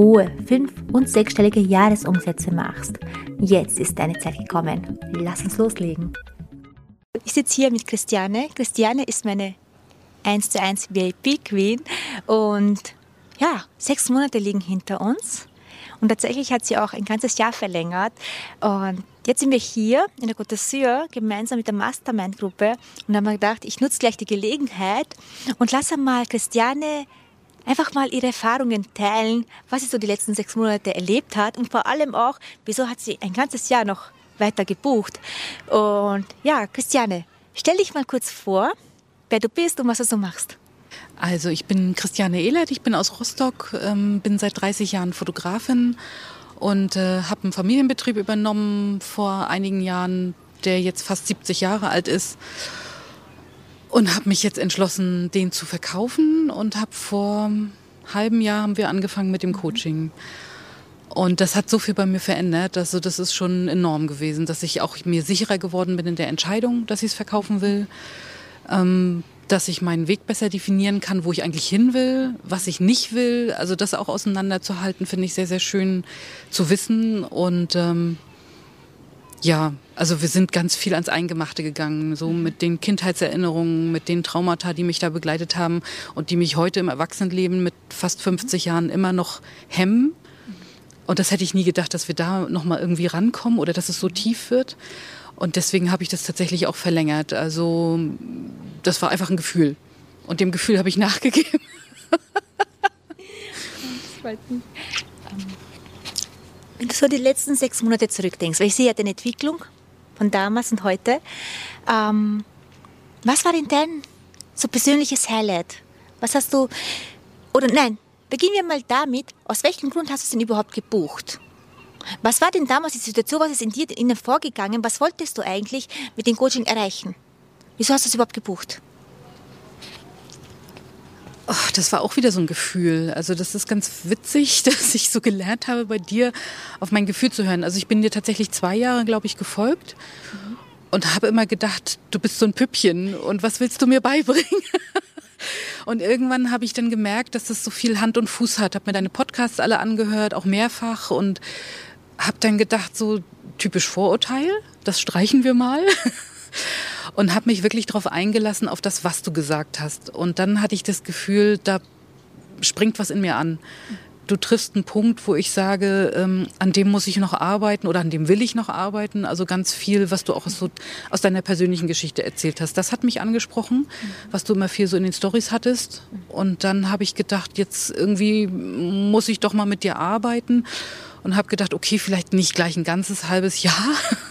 hohe fünf- und sechsstellige Jahresumsätze machst. Jetzt ist deine Zeit gekommen. Lass uns loslegen. Ich sitze hier mit Christiane. Christiane ist meine 1 zu 1 VIP Queen und ja, sechs Monate liegen hinter uns. Und tatsächlich hat sie auch ein ganzes Jahr verlängert. Und jetzt sind wir hier in der Côte d'Azur gemeinsam mit der Mastermind-Gruppe und haben gedacht, ich nutze gleich die Gelegenheit und lasse mal Christiane einfach mal ihre Erfahrungen teilen, was sie so die letzten sechs Monate erlebt hat und vor allem auch, wieso hat sie ein ganzes Jahr noch weiter gebucht. Und ja, Christiane, stell dich mal kurz vor, wer du bist und was du so machst. Also ich bin Christiane Ehlert, ich bin aus Rostock, ähm, bin seit 30 Jahren Fotografin und äh, habe einen Familienbetrieb übernommen vor einigen Jahren, der jetzt fast 70 Jahre alt ist und habe mich jetzt entschlossen, den zu verkaufen und habe vor einem halben Jahr haben wir angefangen mit dem Coaching. Und das hat so viel bei mir verändert. Also das ist schon enorm gewesen, dass ich auch mir sicherer geworden bin in der Entscheidung, dass ich es verkaufen will. Ähm, dass ich meinen Weg besser definieren kann, wo ich eigentlich hin will, was ich nicht will. Also das auch auseinanderzuhalten, finde ich sehr, sehr schön zu wissen. Und ähm, ja, also wir sind ganz viel ans Eingemachte gegangen, so mhm. mit den Kindheitserinnerungen, mit den Traumata, die mich da begleitet haben und die mich heute im Erwachsenenleben mit fast 50 Jahren immer noch hemmen. Und das hätte ich nie gedacht, dass wir da noch mal irgendwie rankommen oder dass es so tief wird. Und deswegen habe ich das tatsächlich auch verlängert. Also das war einfach ein Gefühl. Und dem Gefühl habe ich nachgegeben. Wenn du so die letzten sechs Monate zurückdenkst, weil ich sehe ja deine Entwicklung von damals und heute, ähm, was war denn dein so persönliches Highlight? Was hast du, oder nein, beginnen wir mal damit, aus welchem Grund hast du es denn überhaupt gebucht? Was war denn damals die Situation, was ist in dir innen vorgegangen? Was wolltest du eigentlich mit dem Coaching erreichen? Wieso hast du es überhaupt gebucht? Oh, das war auch wieder so ein Gefühl. Also das ist ganz witzig, dass ich so gelernt habe, bei dir auf mein Gefühl zu hören. Also ich bin dir tatsächlich zwei Jahre, glaube ich, gefolgt mhm. und habe immer gedacht, du bist so ein Püppchen und was willst du mir beibringen? Und irgendwann habe ich dann gemerkt, dass das so viel Hand und Fuß hat. Habe mir deine Podcasts alle angehört, auch mehrfach und habe dann gedacht, so typisch Vorurteil, das streichen wir mal. und habe mich wirklich darauf eingelassen, auf das, was du gesagt hast. Und dann hatte ich das Gefühl, da springt was in mir an. Du triffst einen Punkt, wo ich sage, ähm, an dem muss ich noch arbeiten oder an dem will ich noch arbeiten. Also ganz viel, was du auch so aus deiner persönlichen Geschichte erzählt hast. Das hat mich angesprochen, was du immer viel so in den Stories hattest. Und dann habe ich gedacht, jetzt irgendwie muss ich doch mal mit dir arbeiten und habe gedacht, okay, vielleicht nicht gleich ein ganzes halbes Jahr,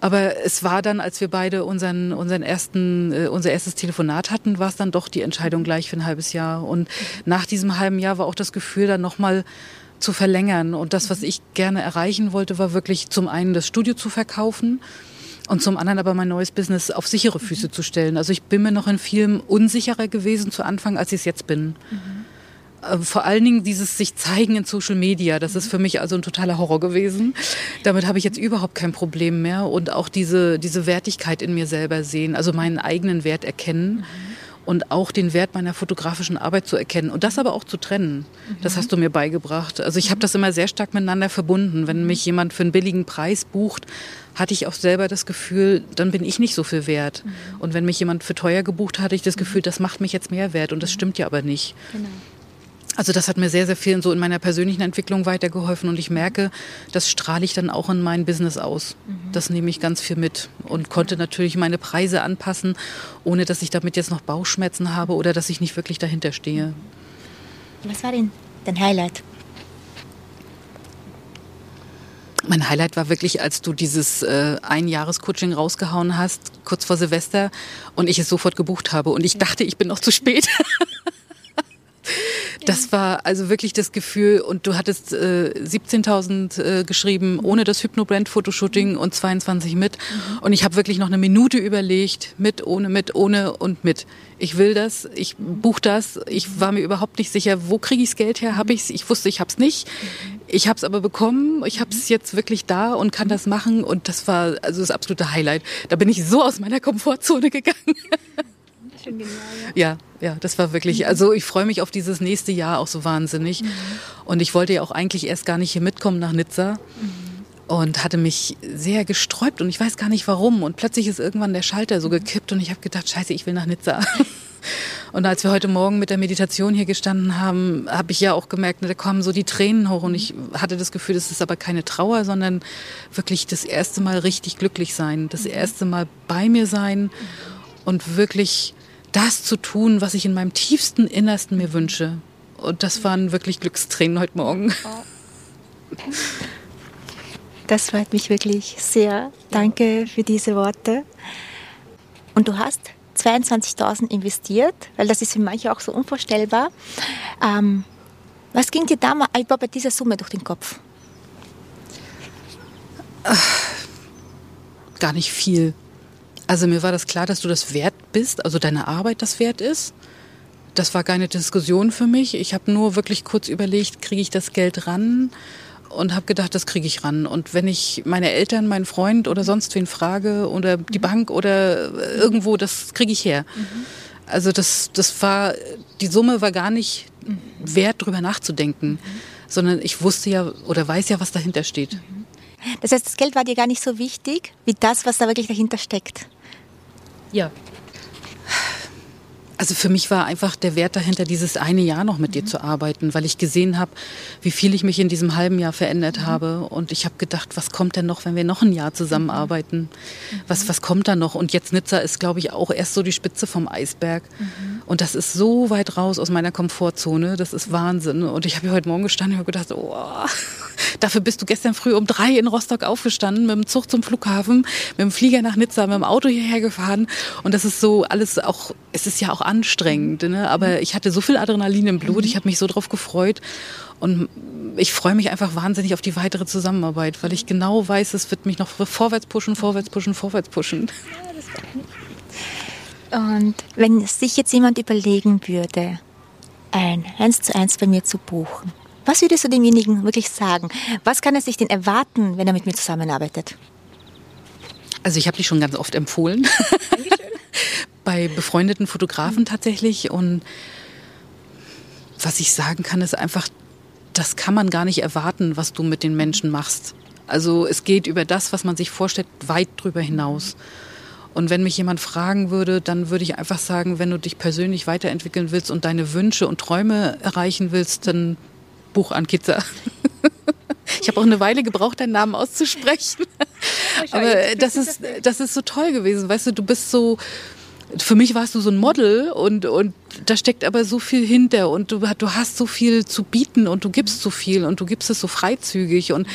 aber es war dann, als wir beide unseren, unseren ersten, äh, unser erstes Telefonat hatten, war es dann doch die Entscheidung gleich für ein halbes Jahr. Und nach diesem halben Jahr war auch das Gefühl, dann nochmal zu verlängern. Und das, was ich gerne erreichen wollte, war wirklich zum einen das Studio zu verkaufen und zum anderen aber mein neues Business auf sichere Füße zu stellen. Also ich bin mir noch in vielem unsicherer gewesen zu Anfang, als ich es jetzt bin. Mhm. Äh, vor allen Dingen dieses sich zeigen in Social Media, das ist für mich also ein totaler Horror gewesen. Damit habe ich jetzt überhaupt kein Problem mehr und auch diese, diese Wertigkeit in mir selber sehen, also meinen eigenen Wert erkennen. Und auch den Wert meiner fotografischen Arbeit zu erkennen und das aber auch zu trennen. Das hast du mir beigebracht. Also ich habe das immer sehr stark miteinander verbunden. Wenn mich jemand für einen billigen Preis bucht, hatte ich auch selber das Gefühl, dann bin ich nicht so viel wert. Und wenn mich jemand für teuer gebucht hat, hatte ich das Gefühl, das macht mich jetzt mehr wert. Und das stimmt ja aber nicht. Genau. Also das hat mir sehr, sehr viel so in meiner persönlichen Entwicklung weitergeholfen und ich merke, das strahle ich dann auch in mein Business aus. Mhm. Das nehme ich ganz viel mit und konnte natürlich meine Preise anpassen, ohne dass ich damit jetzt noch Bauchschmerzen habe oder dass ich nicht wirklich dahinter stehe. Was war denn dein Highlight? Mein Highlight war wirklich, als du dieses äh, Einjahres-Coaching rausgehauen hast, kurz vor Silvester, und ich es sofort gebucht habe. Und ich dachte, ich bin noch zu spät. Das war also wirklich das Gefühl, und du hattest äh, 17.000 äh, geschrieben, ohne das Hypnobrand-Fotoshooting und 22 mit. Mhm. Und ich habe wirklich noch eine Minute überlegt, mit, ohne, mit, ohne und mit. Ich will das, ich buche das. Ich war mir überhaupt nicht sicher, wo kriege ich das Geld her? Habe ich es? Ich wusste, ich habe es nicht. Ich habe es aber bekommen. Ich habe es jetzt wirklich da und kann das machen. Und das war also das absolute Highlight. Da bin ich so aus meiner Komfortzone gegangen. Schon genial, ja. ja, ja, das war wirklich, also ich freue mich auf dieses nächste Jahr auch so wahnsinnig. Mhm. Und ich wollte ja auch eigentlich erst gar nicht hier mitkommen nach Nizza. Mhm. Und hatte mich sehr gesträubt und ich weiß gar nicht warum. Und plötzlich ist irgendwann der Schalter so gekippt und ich habe gedacht, scheiße, ich will nach Nizza. Und als wir heute Morgen mit der Meditation hier gestanden haben, habe ich ja auch gemerkt, da kommen so die Tränen hoch und ich hatte das Gefühl, das ist aber keine Trauer, sondern wirklich das erste Mal richtig glücklich sein, das erste Mal bei mir sein und wirklich das zu tun, was ich in meinem tiefsten Innersten mir wünsche. Und das waren wirklich Glückstränen heute Morgen. Das freut mich wirklich sehr. Danke für diese Worte. Und du hast 22.000 investiert, weil das ist für manche auch so unvorstellbar. Ähm, was ging dir damals bei dieser Summe durch den Kopf? Gar nicht viel. Also mir war das klar, dass du das wert bist, also deine Arbeit das wert ist. Das war keine Diskussion für mich. Ich habe nur wirklich kurz überlegt, kriege ich das Geld ran? Und habe gedacht, das kriege ich ran. Und wenn ich meine Eltern, meinen Freund oder sonst wen frage oder die Bank oder irgendwo, das kriege ich her. Mhm. Also das, das war, die Summe war gar nicht wert, drüber nachzudenken, mhm. sondern ich wusste ja oder weiß ja, was dahinter steht. Mhm. Das heißt, das Geld war dir gar nicht so wichtig, wie das, was da wirklich dahinter steckt. Ja. Also für mich war einfach der Wert dahinter, dieses eine Jahr noch mit mhm. dir zu arbeiten, weil ich gesehen habe, wie viel ich mich in diesem halben Jahr verändert mhm. habe. Und ich habe gedacht, was kommt denn noch, wenn wir noch ein Jahr zusammenarbeiten? Mhm. Was, was kommt da noch? Und jetzt Nizza ist, glaube ich, auch erst so die Spitze vom Eisberg. Mhm. Und das ist so weit raus aus meiner Komfortzone. Das ist Wahnsinn. Und ich habe hier heute Morgen gestanden und habe gedacht, oh, dafür bist du gestern früh um drei in Rostock aufgestanden, mit dem Zug zum Flughafen, mit dem Flieger nach Nizza, mit dem Auto hierher gefahren. Und das ist so alles auch, es ist ja auch anstrengend, ne? aber ich hatte so viel Adrenalin im Blut, ich habe mich so drauf gefreut und ich freue mich einfach wahnsinnig auf die weitere Zusammenarbeit, weil ich genau weiß, es wird mich noch vorwärts pushen, vorwärts pushen, vorwärts pushen. Und wenn sich jetzt jemand überlegen würde, ein eins zu eins bei mir zu buchen, was würdest du demjenigen wirklich sagen? Was kann er sich denn erwarten, wenn er mit mir zusammenarbeitet? Also ich habe dich schon ganz oft empfohlen. bei befreundeten Fotografen tatsächlich. Und was ich sagen kann, ist einfach, das kann man gar nicht erwarten, was du mit den Menschen machst. Also es geht über das, was man sich vorstellt, weit drüber hinaus. Und wenn mich jemand fragen würde, dann würde ich einfach sagen, wenn du dich persönlich weiterentwickeln willst und deine Wünsche und Träume erreichen willst, dann buch an Kitzer. Ich habe auch eine Weile gebraucht, deinen Namen auszusprechen. Aber das ist, das ist so toll gewesen. Weißt du, du bist so, für mich warst du so ein Model und, und da steckt aber so viel hinter und du, du hast so viel zu bieten und du gibst so viel und du gibst es so freizügig und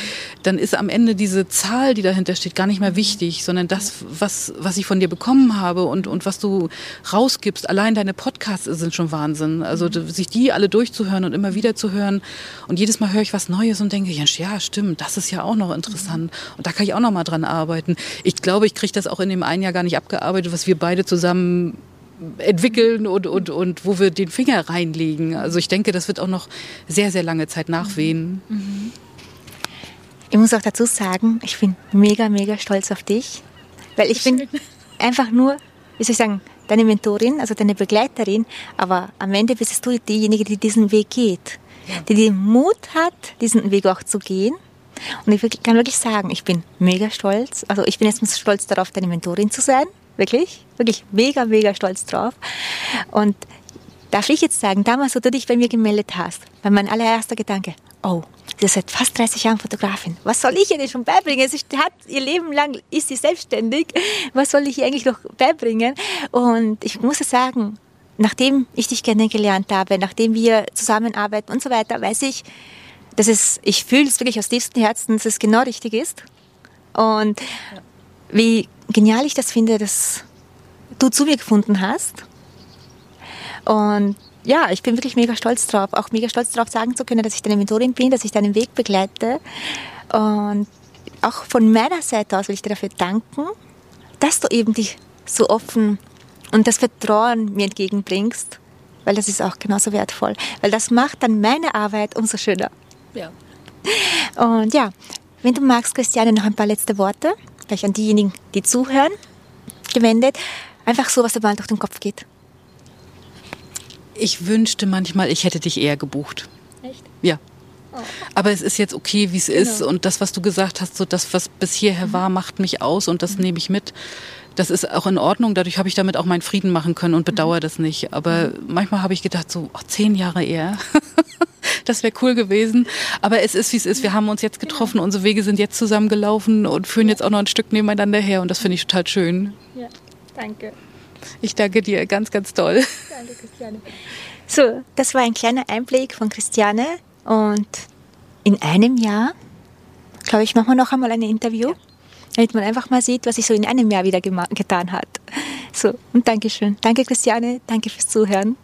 dann ist am Ende diese Zahl, die dahinter steht, gar nicht mehr wichtig, sondern das, was, was ich von dir bekommen habe und, und was du rausgibst. Allein deine Podcasts sind schon Wahnsinn. Also sich die alle durchzuhören und immer wieder zu hören und jedes Mal höre ich was Neues und denke, ja, ja stimmt, das ist ja auch noch interessant und da kann ich auch noch mal dran arbeiten. Ich glaube, ich kriege das auch in dem einen Jahr gar nicht abgearbeitet, was wir beide zusammen entwickeln und, und, und wo wir den Finger reinlegen. Also ich denke, das wird auch noch sehr, sehr lange Zeit nachwehen. Ich muss auch dazu sagen, ich bin mega, mega stolz auf dich, weil ich bin einfach nur, wie soll ich sagen, deine Mentorin, also deine Begleiterin, aber am Ende bist du diejenige, die diesen Weg geht, die den Mut hat, diesen Weg auch zu gehen. Und ich kann wirklich sagen, ich bin mega stolz. Also ich bin jetzt stolz darauf, deine Mentorin zu sein Wirklich, wirklich mega, mega stolz drauf. Und darf ich jetzt sagen, damals, wo du dich bei mir gemeldet hast, war mein allererster Gedanke, oh, sie ist seit fast 30 Jahren Fotografin. Was soll ich ihr denn schon beibringen? Sie hat ihr Leben lang, ist sie selbstständig. Was soll ich ihr eigentlich noch beibringen? Und ich muss sagen, nachdem ich dich kennengelernt habe, nachdem wir zusammenarbeiten und so weiter, weiß ich, dass es, ich fühle es wirklich aus tiefstem Herzen, dass es genau richtig ist. Und wie genial ich das finde, dass du zu mir gefunden hast. Und ja, ich bin wirklich mega stolz drauf, auch mega stolz darauf sagen zu können, dass ich deine Mentorin bin, dass ich deinen Weg begleite. Und auch von meiner Seite aus will ich dir dafür danken, dass du eben dich so offen und das Vertrauen mir entgegenbringst, weil das ist auch genauso wertvoll, weil das macht dann meine Arbeit umso schöner. Ja. Und ja, wenn du magst, Christiane, noch ein paar letzte Worte, vielleicht an diejenigen, die zuhören, gewendet, einfach so, was dir mal durch den Kopf geht. Ich wünschte manchmal, ich hätte dich eher gebucht. Echt? Ja. Oh. Aber es ist jetzt okay, wie es genau. ist. Und das, was du gesagt hast, so das, was bis hierher mhm. war, macht mich aus und das mhm. nehme ich mit. Das ist auch in Ordnung. Dadurch habe ich damit auch meinen Frieden machen können und bedauere mhm. das nicht. Aber mhm. manchmal habe ich gedacht, so oh, zehn Jahre eher. das wäre cool gewesen. Aber es ist, wie es ist. Wir haben uns jetzt getroffen. Unsere Wege sind jetzt zusammengelaufen und führen jetzt auch noch ein Stück nebeneinander her. Und das finde ich total schön. Ja, danke. Ich danke dir ganz, ganz toll. Danke, Christiane. So, das war ein kleiner Einblick von Christiane und in einem Jahr, glaube ich, machen wir noch einmal ein Interview, ja. damit man einfach mal sieht, was sich so in einem Jahr wieder getan hat. So, und Dankeschön. Danke, Christiane. Danke fürs Zuhören.